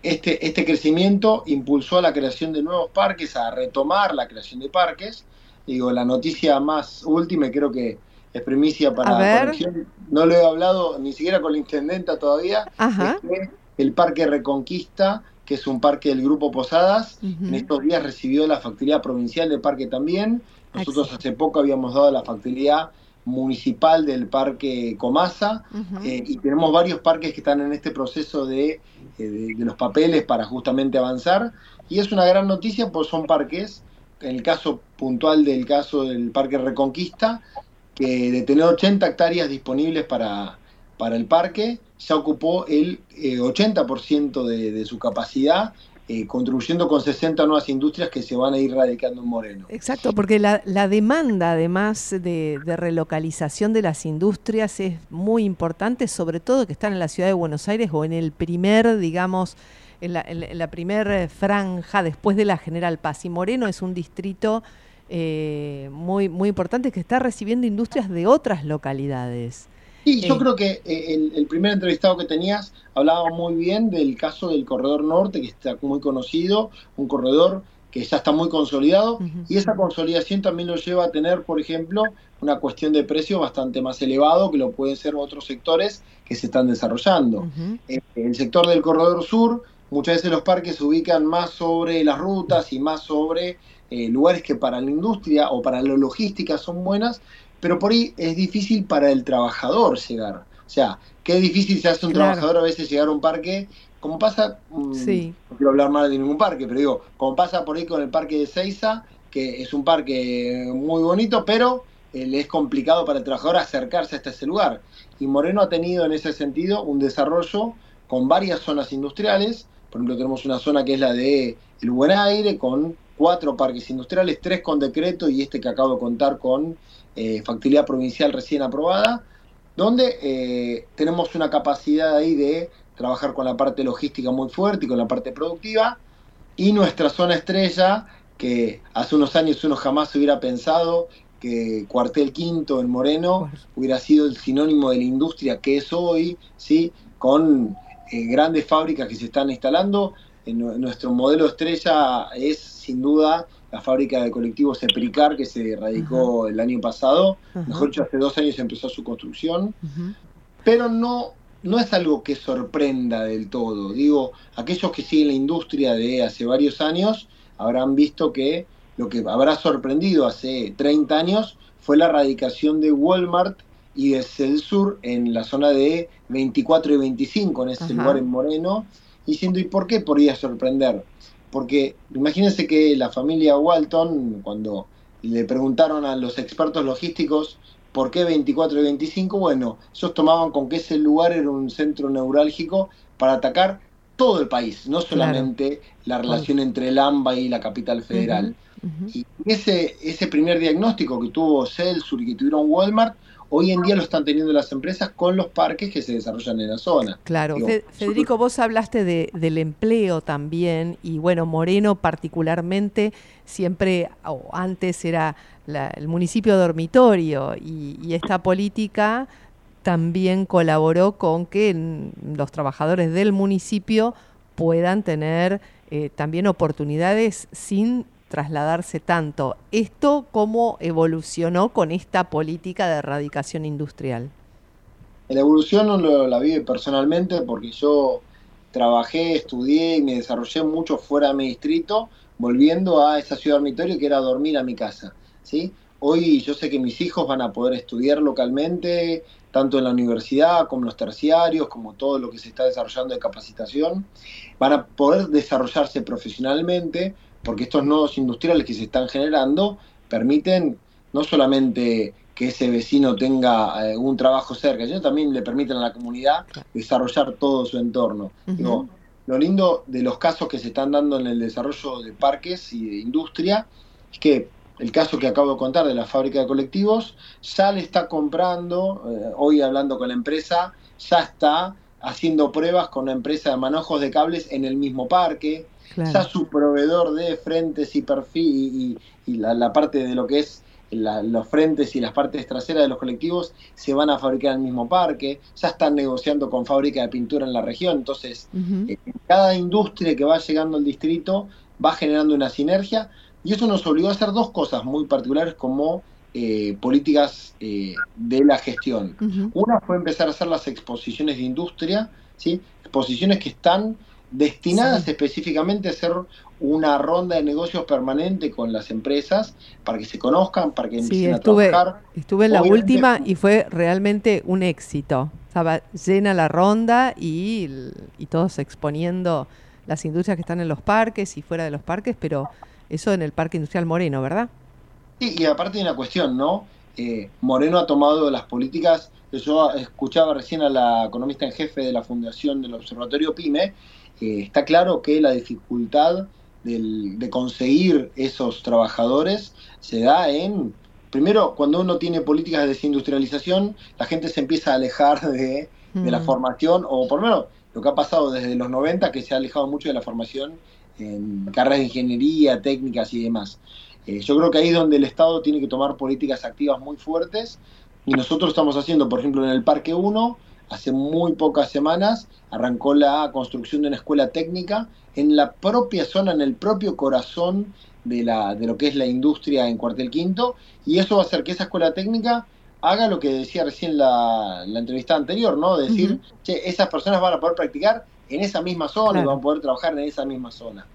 Speaker 18: Este, este crecimiento impulsó a la creación de nuevos parques, a retomar la creación de parques. Digo, la noticia más última, y creo que es primicia para
Speaker 4: A ver.
Speaker 18: Conexión, no lo he hablado ni siquiera con la intendenta todavía,
Speaker 4: Ajá.
Speaker 18: es que el Parque Reconquista, que es un parque del Grupo Posadas, en estos días recibió la factoría provincial de parque también. Nosotros hace poco habíamos dado la factoría municipal del Parque Comasa eh, y tenemos varios parques que están en este proceso de, eh, de- de los papeles para justamente avanzar. Y es una gran noticia, pues son parques, en el caso puntual del caso del Parque Reconquista, que de tener 80 hectáreas disponibles para, para el parque, ya ocupó el eh, 80% de, de su capacidad, eh, contribuyendo con 60 nuevas industrias que se van a ir radicando en Moreno.
Speaker 4: Exacto, porque la, la demanda además de, de relocalización de las industrias es muy importante, sobre todo que están en la ciudad de Buenos Aires o en el primer, digamos, la- en la primer eh, franja después de la General Paz. Y Moreno es un distrito eh, muy, muy importante que está recibiendo industrias de otras localidades.
Speaker 18: Sí, yo
Speaker 4: Eh,
Speaker 18: creo que eh, el, el primer entrevistado que tenías hablaba muy bien del caso del corredor norte, que está muy conocido, un corredor que ya está muy consolidado, y esa consolidación también lo lleva a tener, por ejemplo, una cuestión de precio bastante más elevado que lo pueden ser otros sectores que se están desarrollando. Eh, el sector del corredor sur, muchas veces los parques se ubican más sobre las rutas y más sobre eh, lugares que para la industria o para la logística son buenas, pero por ahí es difícil para el trabajador llegar. O sea, qué difícil se hace un
Speaker 4: Claro.
Speaker 18: trabajador a veces llegar a un parque, como pasa, mm,
Speaker 4: Sí.
Speaker 18: no quiero hablar mal de ningún parque, pero digo, como pasa por ahí con el parque de Seiza, que es un parque muy bonito, pero eh, le es complicado para el trabajador acercarse hasta ese lugar. Y Moreno ha tenido en ese sentido un desarrollo con varias zonas industriales. Por ejemplo, tenemos una zona que es la de El Buen Aire, con cuatro parques industriales, tres con decreto y este que acabo de contar con eh, factibilidad provincial recién aprobada, donde eh, tenemos una capacidad ahí de trabajar con la parte logística muy fuerte y con la parte productiva, y nuestra zona estrella, que hace unos años uno jamás hubiera pensado que Cuartel Quinto en Moreno hubiera sido el sinónimo de la industria que es hoy, ¿sí? con eh, grandes fábricas que se están instalando. En nu- nuestro modelo estrella es sin duda la fábrica de colectivos Epricar que se radicó el año pasado,
Speaker 4: Ajá.
Speaker 18: mejor dicho, hace dos años empezó su construcción pero no, no es algo que sorprenda del todo. Digo, aquellos que siguen la industria de hace varios años habrán visto que lo que habrá sorprendido hace 30 años fue la radicación de Walmart y de Celsur en la zona de 24 y 25, en ese lugar en Moreno, diciendo, ¿y por qué podría sorprender? Porque imagínense que la familia Walton, cuando le preguntaron a los expertos logísticos por qué 24 y 25, bueno, ellos tomaban con que ese lugar era un centro neurálgico para atacar todo el país, no solamente la relación entre el AMBA y la capital federal. Y ese, ese primer diagnóstico que tuvo Celsur y que tuvieron Walmart, hoy en día lo están teniendo las empresas con los parques que se desarrollan en la zona.
Speaker 4: Claro,
Speaker 18: Digo,
Speaker 4: Federico, vos hablaste de, del empleo también y bueno, Moreno particularmente siempre, o antes era la- el municipio dormitorio y, y esta política también colaboró con que los trabajadores del municipio puedan tener eh, también oportunidades sin trasladarse tanto. ¿Esto cómo evolucionó con esta política de erradicación industrial?
Speaker 18: La evolución no lo- la vive personalmente porque yo trabajé, estudié y me desarrollé mucho fuera de mi distrito, volviendo a esa ciudad dormitorio que era dormir a mi casa. ¿sí? Hoy yo sé que mis hijos van a poder estudiar localmente, tanto en la universidad como en los terciarios, como todo lo que se está desarrollando de capacitación. Van a poder desarrollarse profesionalmente porque estos nodos industriales que se están generando permiten no solamente que ese vecino tenga eh, un trabajo cerca, sino también le permiten a la comunidad desarrollar todo su entorno. Digo, lo lindo de los casos que se están dando en el desarrollo de parques y de industria es que el caso que acabo de contar de la fábrica de colectivos ya le está comprando, eh, hoy hablando con la empresa, ya está haciendo pruebas con una empresa de manojos de cables en el mismo parque,
Speaker 4: Claro.
Speaker 18: ya su proveedor de frentes y perfil y, y la, la parte de lo que es la- los frentes y las partes traseras de los colectivos se van a fabricar en el mismo parque, ya están negociando con fábrica de pintura en la región, entonces eh, cada industria que va llegando al distrito va generando una sinergia y eso nos obligó a hacer dos cosas muy particulares como eh, políticas eh, de la gestión. Una fue empezar a hacer las exposiciones de industria, ¿sí? exposiciones que están destinadas específicamente a hacer una ronda de negocios permanente con las empresas para que se conozcan, para que
Speaker 4: Sí,
Speaker 18: empiecen
Speaker 4: estuve,
Speaker 18: a trabajar.
Speaker 4: estuve en la
Speaker 18: Obviamente,
Speaker 4: última y fue realmente un éxito. Estaba llena la ronda y, y todos exponiendo las industrias que están en los parques y fuera de los parques, pero eso en el Parque Industrial Moreno, ¿verdad?
Speaker 18: Sí, y aparte hay una cuestión, ¿no? Eh, Moreno ha tomado las políticas, yo escuchaba recién a la economista en jefe de la fundación del Observatorio PYME, está claro que la dificultad del- de conseguir esos trabajadores se da en, primero, cuando uno tiene políticas de desindustrialización, la gente se empieza a alejar de, de la
Speaker 4: Mm.
Speaker 18: formación, o por lo menos lo que ha pasado desde los 90, que se ha alejado mucho de la formación en carreras de ingeniería, técnicas y demás. Eh, yo creo que ahí es donde el Estado tiene que tomar políticas activas muy fuertes y nosotros estamos haciendo, por ejemplo, en el Parque 1, hace muy pocas semanas arrancó la construcción de una escuela técnica en la propia zona, en el propio corazón de, la, de lo que es la industria en Cuartel Quinto, y eso va a hacer que esa escuela técnica haga lo que decía recién la, la entrevista anterior, ¿no? Decir, che, esas personas van a poder practicar en esa misma zona y van a poder trabajar en esa misma zona.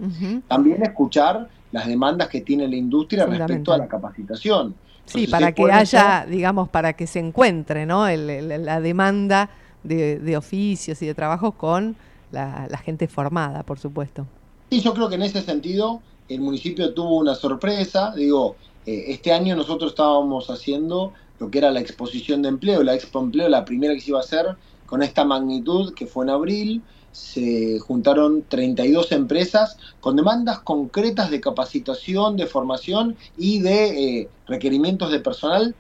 Speaker 18: También escuchar las demandas que tiene la industria respecto a la capacitación.
Speaker 4: Sí, para que haya, digamos, para que se encuentre, ¿no? la demanda de, oficios y de trabajos con la, gente formada, por supuesto.
Speaker 18: Sí, yo creo que en ese sentido el municipio tuvo una sorpresa. Digo, eh, este año nosotros estábamos haciendo lo que era la exposición de empleo, la expo empleo, la primera que se iba a hacer con esta magnitud que fue en abril. Se juntaron 32 empresas con demandas concretas de capacitación, de formación y de eh, requerimientos de personal.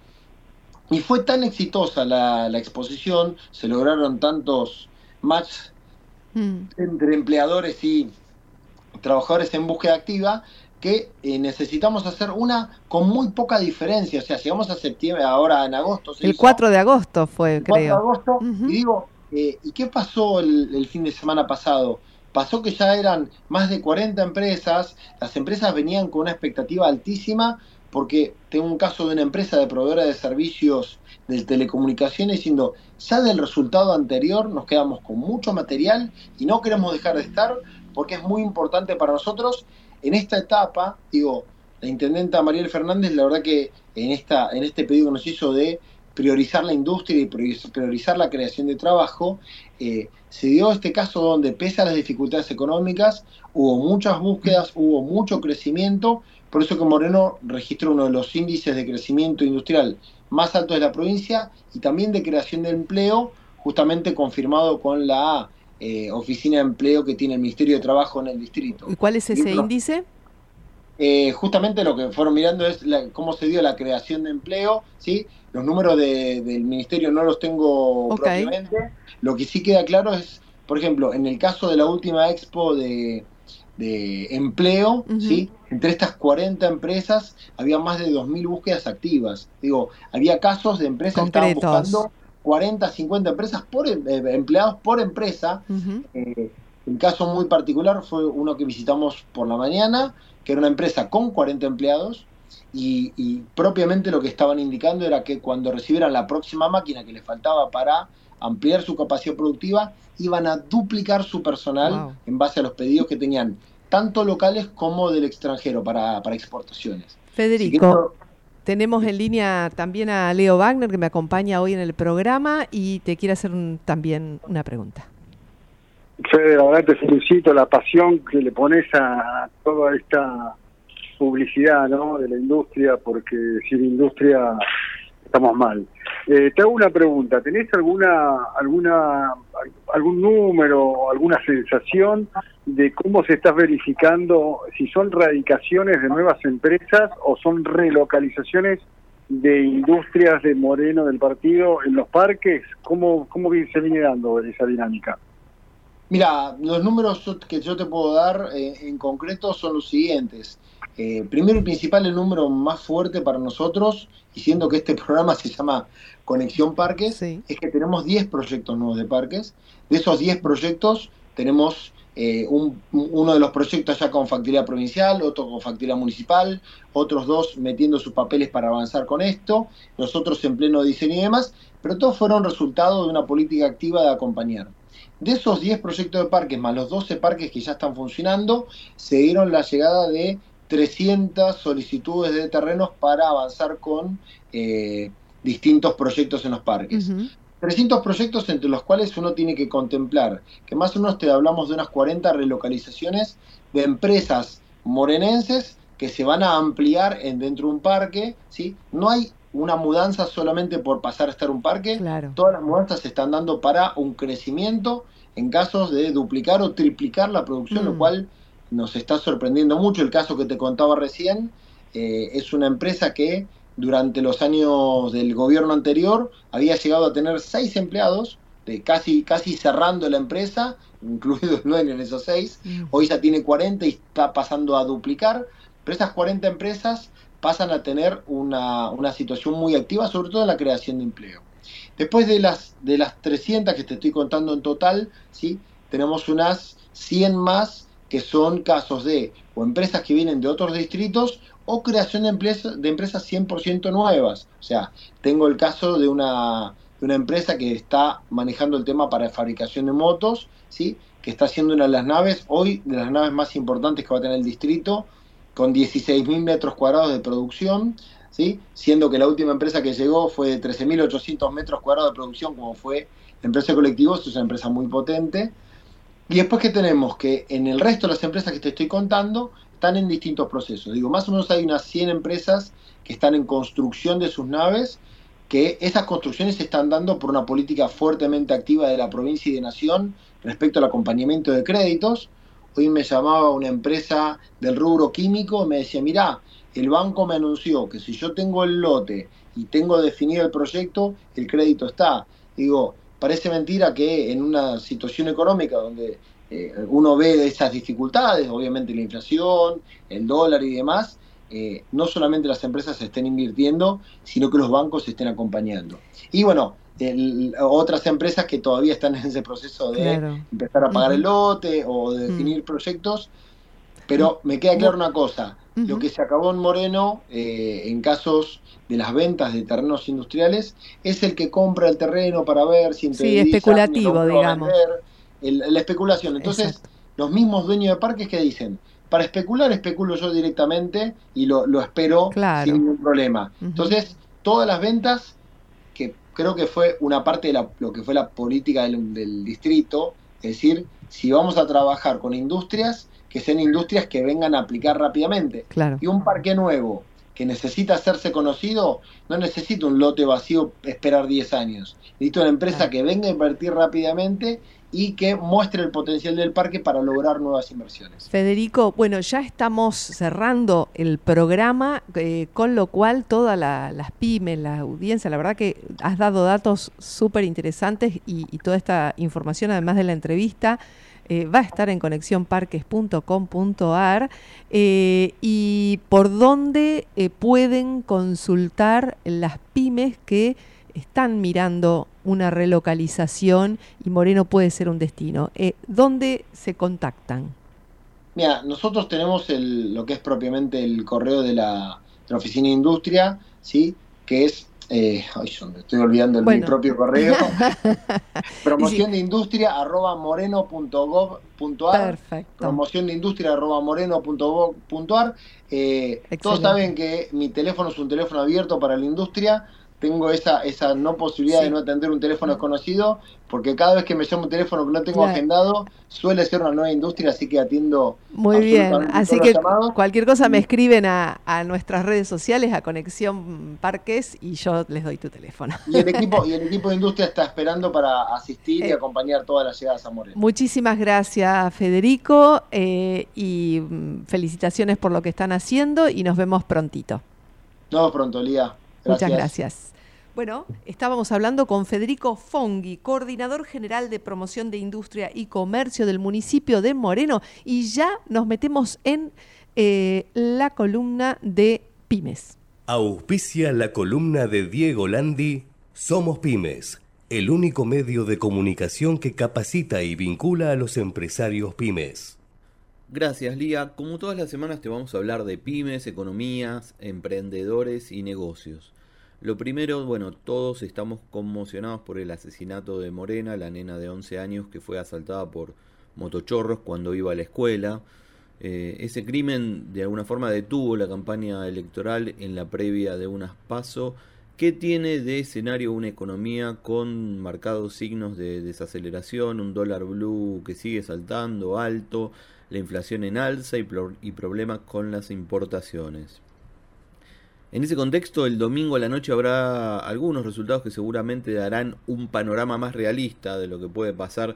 Speaker 18: Y fue tan exitosa la, la exposición, se lograron tantos match mm. entre empleadores y trabajadores en búsqueda activa que eh, necesitamos hacer una con muy poca diferencia. O sea, llegamos a septiembre, ahora en agosto.
Speaker 4: el 4 de agosto fue, creo. 4 de
Speaker 18: agosto. Y digo, eh, ¿y qué pasó el, fin de semana pasado? Pasó que ya eran más de 40 empresas, las empresas venían con una expectativa altísima, porque tengo un caso de una empresa de proveedora de servicios de telecomunicaciones diciendo, ya del resultado anterior nos quedamos con mucho material y no queremos dejar de estar porque es muy importante para nosotros en esta etapa, digo, la intendenta Mariel Fernández, la verdad que en, esta, en este pedido que nos hizo de priorizar la industria y priorizar la creación de trabajo, eh, se dio este caso donde, pese a las dificultades económicas, hubo muchas búsquedas, hubo mucho crecimiento, por eso que Moreno registró uno de los índices de crecimiento industrial más altos de la provincia y también de creación de empleo, justamente confirmado con la eh, oficina de empleo que tiene el Ministerio de Trabajo en el distrito.
Speaker 4: ¿Y cuál es ese índice?
Speaker 18: Eh, justamente lo que fueron mirando es cómo se dio la creación de empleo, ¿sí? Los números del ministerio no los tengo propiamente. Lo que sí queda claro es, por ejemplo, en el caso de la última expo de, empleo, ¿sí? Entre estas 40 empresas había más de 2.000 búsquedas activas. Digo, había casos de empresas que estaban buscando 40, 50 empresas por em, eh, empleados por empresa. Eh, el caso muy particular fue uno que visitamos por la mañana, que era una empresa con 40 empleados y, propiamente lo que estaban indicando era que cuando recibieran la próxima máquina que les faltaba para ampliar su capacidad productiva, iban a duplicar su personal en base a los pedidos que tenían tanto locales como del extranjero para, para exportaciones.
Speaker 4: Federico, tenemos en línea también a Leo Wagner, que me acompaña hoy en el programa y te quiere hacer también una pregunta.
Speaker 5: Fede, la verdad te felicito la pasión que le pones a toda esta publicidad ¿no? de la industria, porque sin industria estamos mal. Eh, te hago una pregunta, ¿tenés alguna, alguna, algún número alguna sensación de cómo se está verificando si son radicaciones de nuevas empresas o son relocalizaciones de industrias de Moreno del partido en los parques? ¿Cómo, cómo se viene dando esa dinámica?
Speaker 18: Mira, los números que yo te puedo dar eh, en concreto son los siguientes. Eh, primero y principal, el número más fuerte para nosotros, y siendo que este programa se llama Conexión Parques, es que tenemos 10 proyectos nuevos de parques. De esos 10 proyectos, tenemos eh, uno de los proyectos ya con factibilidad provincial, otro con factibilidad municipal, otros dos metiendo sus papeles para avanzar con esto, los otros en pleno diseño y demás, pero todos fueron resultado de una política activa de acompañar. De esos 10 proyectos de parques, más los 12 parques que ya están funcionando, se dieron la llegada de 300 solicitudes de terrenos para avanzar con eh, distintos proyectos en los parques. 300 proyectos entre los cuales uno tiene que contemplar, que más o menos te hablamos de unas 40 relocalizaciones de empresas morenenses que se van a ampliar en, dentro de un parque, ¿sí? No hay una mudanza solamente por pasar a estar un parque, todas las mudanzas se están dando para un crecimiento en casos de duplicar o triplicar la producción, lo mm. cual nos está sorprendiendo mucho. El caso que te contaba recién eh, es una empresa que durante los años del gobierno anterior había llegado a tener seis empleados, de casi, casi cerrando la empresa, incluido el dueño en esos seis. Mm. Hoy ya tiene 40 y está pasando a duplicar. Pero esas 40 empresas pasan a tener una, una situación muy activa, sobre todo en la creación de empleo. Después de las, de las 300 que te estoy contando en total, ¿sí? tenemos unas 100 más que son casos de o empresas que vienen de otros distritos o creación de, empresas de empresas 100% nuevas. O sea, tengo el caso de una, de una empresa que está manejando el tema para fabricación de motos, ¿sí? que está haciendo una de las naves, hoy de las naves más importantes que va a tener el distrito, con 16.000 metros cuadrados de producción, ¿sí? siendo que la última empresa que llegó fue de 13.800 metros cuadrados de producción, como fue la empresa colectivos, es una empresa muy potente. Y después que tenemos que en el resto de las empresas que te estoy contando están en distintos procesos. Digo, más o menos hay unas 100 empresas que están en construcción de sus naves, que esas construcciones se están dando por una política fuertemente activa de la provincia y de nación respecto al acompañamiento de créditos. Hoy me llamaba una empresa del rubro químico y me decía, mira, el banco me anunció que si yo tengo el lote y tengo definido el proyecto, el crédito está. Digo, parece mentira que en una situación económica donde eh, uno ve esas dificultades, obviamente la inflación, el dólar y demás, eh, no solamente las empresas estén invirtiendo, sino que los bancos estén acompañando. Y bueno, otras empresas que todavía están en ese proceso de empezar a pagar el lote o de definir proyectos, pero me queda claro una cosa, lo que se acabó en Moreno, eh, en casos de las ventas de terrenos industriales, es el que compra el terreno para ver si
Speaker 4: Sí, especulativo, digamos.
Speaker 18: la especulación. Entonces, los mismos dueños de parques que dicen, para especular, especulo yo directamente y lo, espero sin ningún problema. Entonces, todas las ventas, que creo que fue una parte de lo que fue la política del, del distrito, es decir, si vamos a trabajar con industrias, que sean industrias que vengan a aplicar rápidamente. Y un parque nuevo que necesita hacerse conocido, no necesita un lote vacío esperar 10 años. Necesita una empresa que venga a invertir rápidamente y que muestre el potencial del parque para lograr nuevas inversiones.
Speaker 4: Federico, bueno, ya estamos cerrando el programa, eh, con lo cual todas las pymes, la audiencia, la verdad que has dado datos súper interesantes y, y toda esta información, además de la entrevista, eh, va a estar en conexionparques.com.ar eh, y por dónde eh, pueden consultar las pymes que están mirando una relocalización y Moreno puede ser un destino. ¿Dónde se contactan?
Speaker 18: Mira, nosotros tenemos lo que es propiamente el correo de la, de la Oficina de Industria, ¿sí? que es eh, ay, estoy olvidando mi propio correo. promoción de industria arroba moreno.gov.ar. Promoción de industria arroba moreno.gov.ar. Eh, todos saben que mi teléfono es un teléfono abierto para la industria tengo esa, esa no posibilidad de no atender un teléfono desconocido, porque cada vez que me llama un teléfono que no tengo agendado, suele ser una nueva industria, así que atiendo.
Speaker 4: Muy bien, así que cualquier cosa me escriben a, nuestras redes sociales, a Conexión Parques, y yo les doy tu teléfono.
Speaker 18: Y el equipo, y el equipo de industria está esperando para asistir y eh, acompañar todas las llegadas a Moreno.
Speaker 4: Muchísimas gracias, Federico, eh, y mm, felicitaciones por lo que están haciendo, y nos vemos prontito.
Speaker 18: Nos vemos pronto, Lía.
Speaker 4: Muchas gracias. Bueno, estábamos hablando con Federico Fonghi, coordinador general de promoción de industria y comercio del municipio de Moreno, y ya nos metemos en eh, la columna de pymes.
Speaker 1: Auspicia la columna de Diego Landi, Somos Pymes, el único medio de comunicación que capacita y vincula a los empresarios pymes.
Speaker 19: Gracias, Lía. Como todas las semanas te vamos a hablar de pymes, economías, emprendedores y negocios. Lo primero, bueno, todos estamos conmocionados por el asesinato de Morena, la nena de 11 años que fue asaltada por motochorros cuando iba a la escuela. Eh, ese crimen de alguna forma detuvo la campaña electoral en la previa de unas paso que tiene de escenario una economía con marcados signos de desaceleración, un dólar blue que sigue saltando alto, la inflación en alza y problemas con las importaciones. En ese contexto, el domingo a la noche habrá algunos resultados que seguramente darán un panorama más realista de lo que puede pasar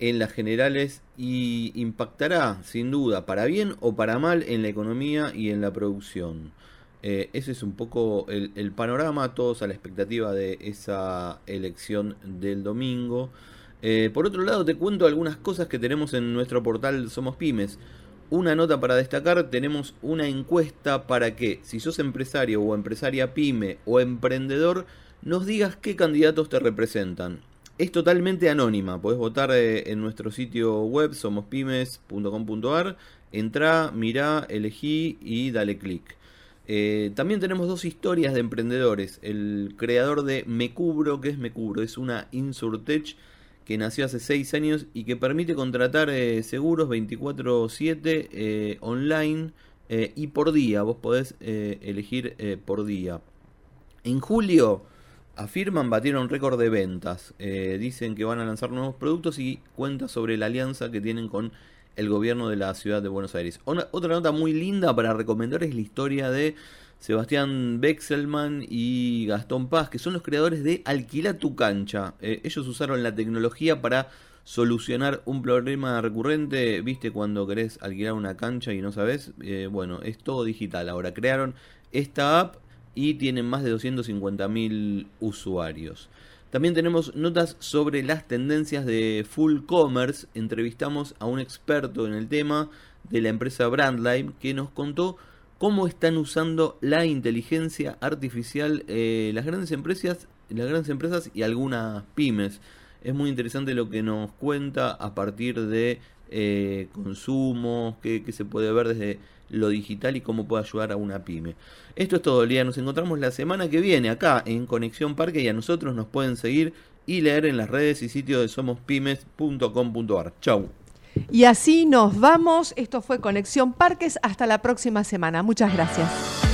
Speaker 19: en las generales y impactará, sin duda, para bien o para mal en la economía y en la producción. Eh, ese es un poco el, panorama, todos a la expectativa de esa elección del domingo. Eh, por otro lado, te cuento algunas cosas que tenemos en nuestro portal Somos Pymes. Una nota para destacar, tenemos una encuesta para que si sos empresario o empresaria pyme o emprendedor, nos digas qué candidatos te representan. Es totalmente anónima, podés votar eh, en nuestro sitio web somospymes.com.ar, entra, mirá, elegí y dale clic. Eh, también tenemos dos historias de emprendedores. El creador de Me Cubro, que es Me Cubro, es una Insurtech que nació hace 6 años y que permite contratar eh, seguros 24/7 eh, online y por día. Vos podés elegir por día. En julio afirman batieron récord de ventas. dicen que van a lanzar nuevos productos y cuenta sobre la alianza que tienen con el gobierno de la ciudad de Buenos Aires. otra nota muy linda para recomendar es la historia de Sebastián Bexelman y Gastón Paz, que son los creadores de Alquila tu cancha. Eh, ellos usaron la tecnología para solucionar un problema recurrente, viste cuando querés alquilar una cancha y no sabes, eh, bueno, es todo digital. Ahora crearon esta app y tienen más de 250.000 usuarios. También tenemos notas sobre las tendencias de full commerce. Entrevistamos a un experto en el tema de la empresa Brandline que nos contó cómo están usando la inteligencia artificial eh, las grandes empresas, las grandes empresas y algunas pymes. Es muy interesante lo que nos cuenta a partir de eh, consumos, que, se puede ver desde lo digital y cómo puede ayudar a una pyme. Esto es todo el día, nos encontramos la semana que viene acá en Conexión Parque y a nosotros nos pueden seguir y leer en las redes y sitios de somospymes.com.ar. Chau.
Speaker 4: Y así nos vamos. Esto fue Conexión Parques. Hasta la próxima semana. Muchas gracias.